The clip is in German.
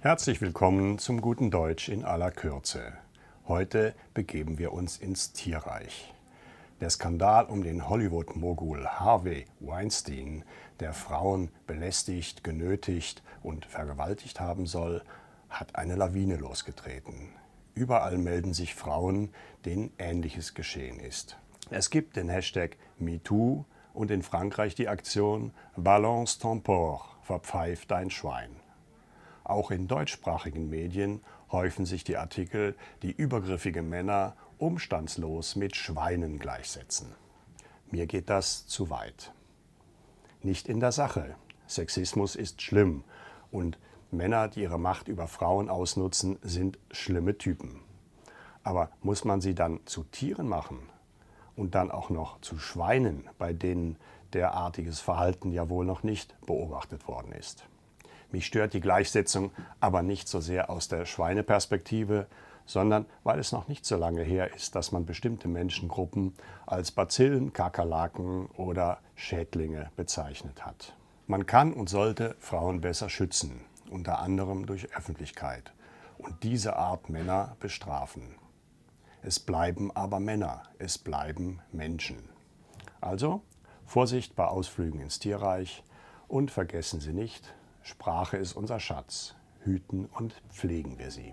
Herzlich willkommen zum guten Deutsch in aller Kürze. Heute begeben wir uns ins Tierreich. Der Skandal um den Hollywood-Mogul Harvey Weinstein, der Frauen belästigt, genötigt und vergewaltigt haben soll, hat eine Lawine losgetreten. Überall melden sich Frauen, denen Ähnliches geschehen ist. Es gibt den Hashtag MeToo und in Frankreich die Aktion Balance ton porc, verpfeif dein Schwein. Auch in deutschsprachigen Medien häufen sich die Artikel, die übergriffige Männer umstandslos mit Schweinen gleichsetzen. Mir geht das zu weit. Nicht in der Sache. Sexismus ist schlimm und Männer, die ihre Macht über Frauen ausnutzen, sind schlimme Typen. Aber muss man sie dann zu Tieren machen und dann auch noch zu Schweinen, bei denen derartiges Verhalten ja wohl noch nicht beobachtet worden ist? Mich stört die Gleichsetzung aber nicht so sehr aus der Schweineperspektive, sondern weil es noch nicht so lange her ist, dass man bestimmte Menschengruppen als Bazillen, Kakerlaken oder Schädlinge bezeichnet hat. Man kann und sollte Frauen besser schützen, unter anderem durch Öffentlichkeit, und diese Art Männer bestrafen. Es bleiben aber Männer, es bleiben Menschen. Also Vorsicht bei Ausflügen ins Tierreich und vergessen Sie nicht, Sprache ist unser Schatz, hüten und pflegen wir sie.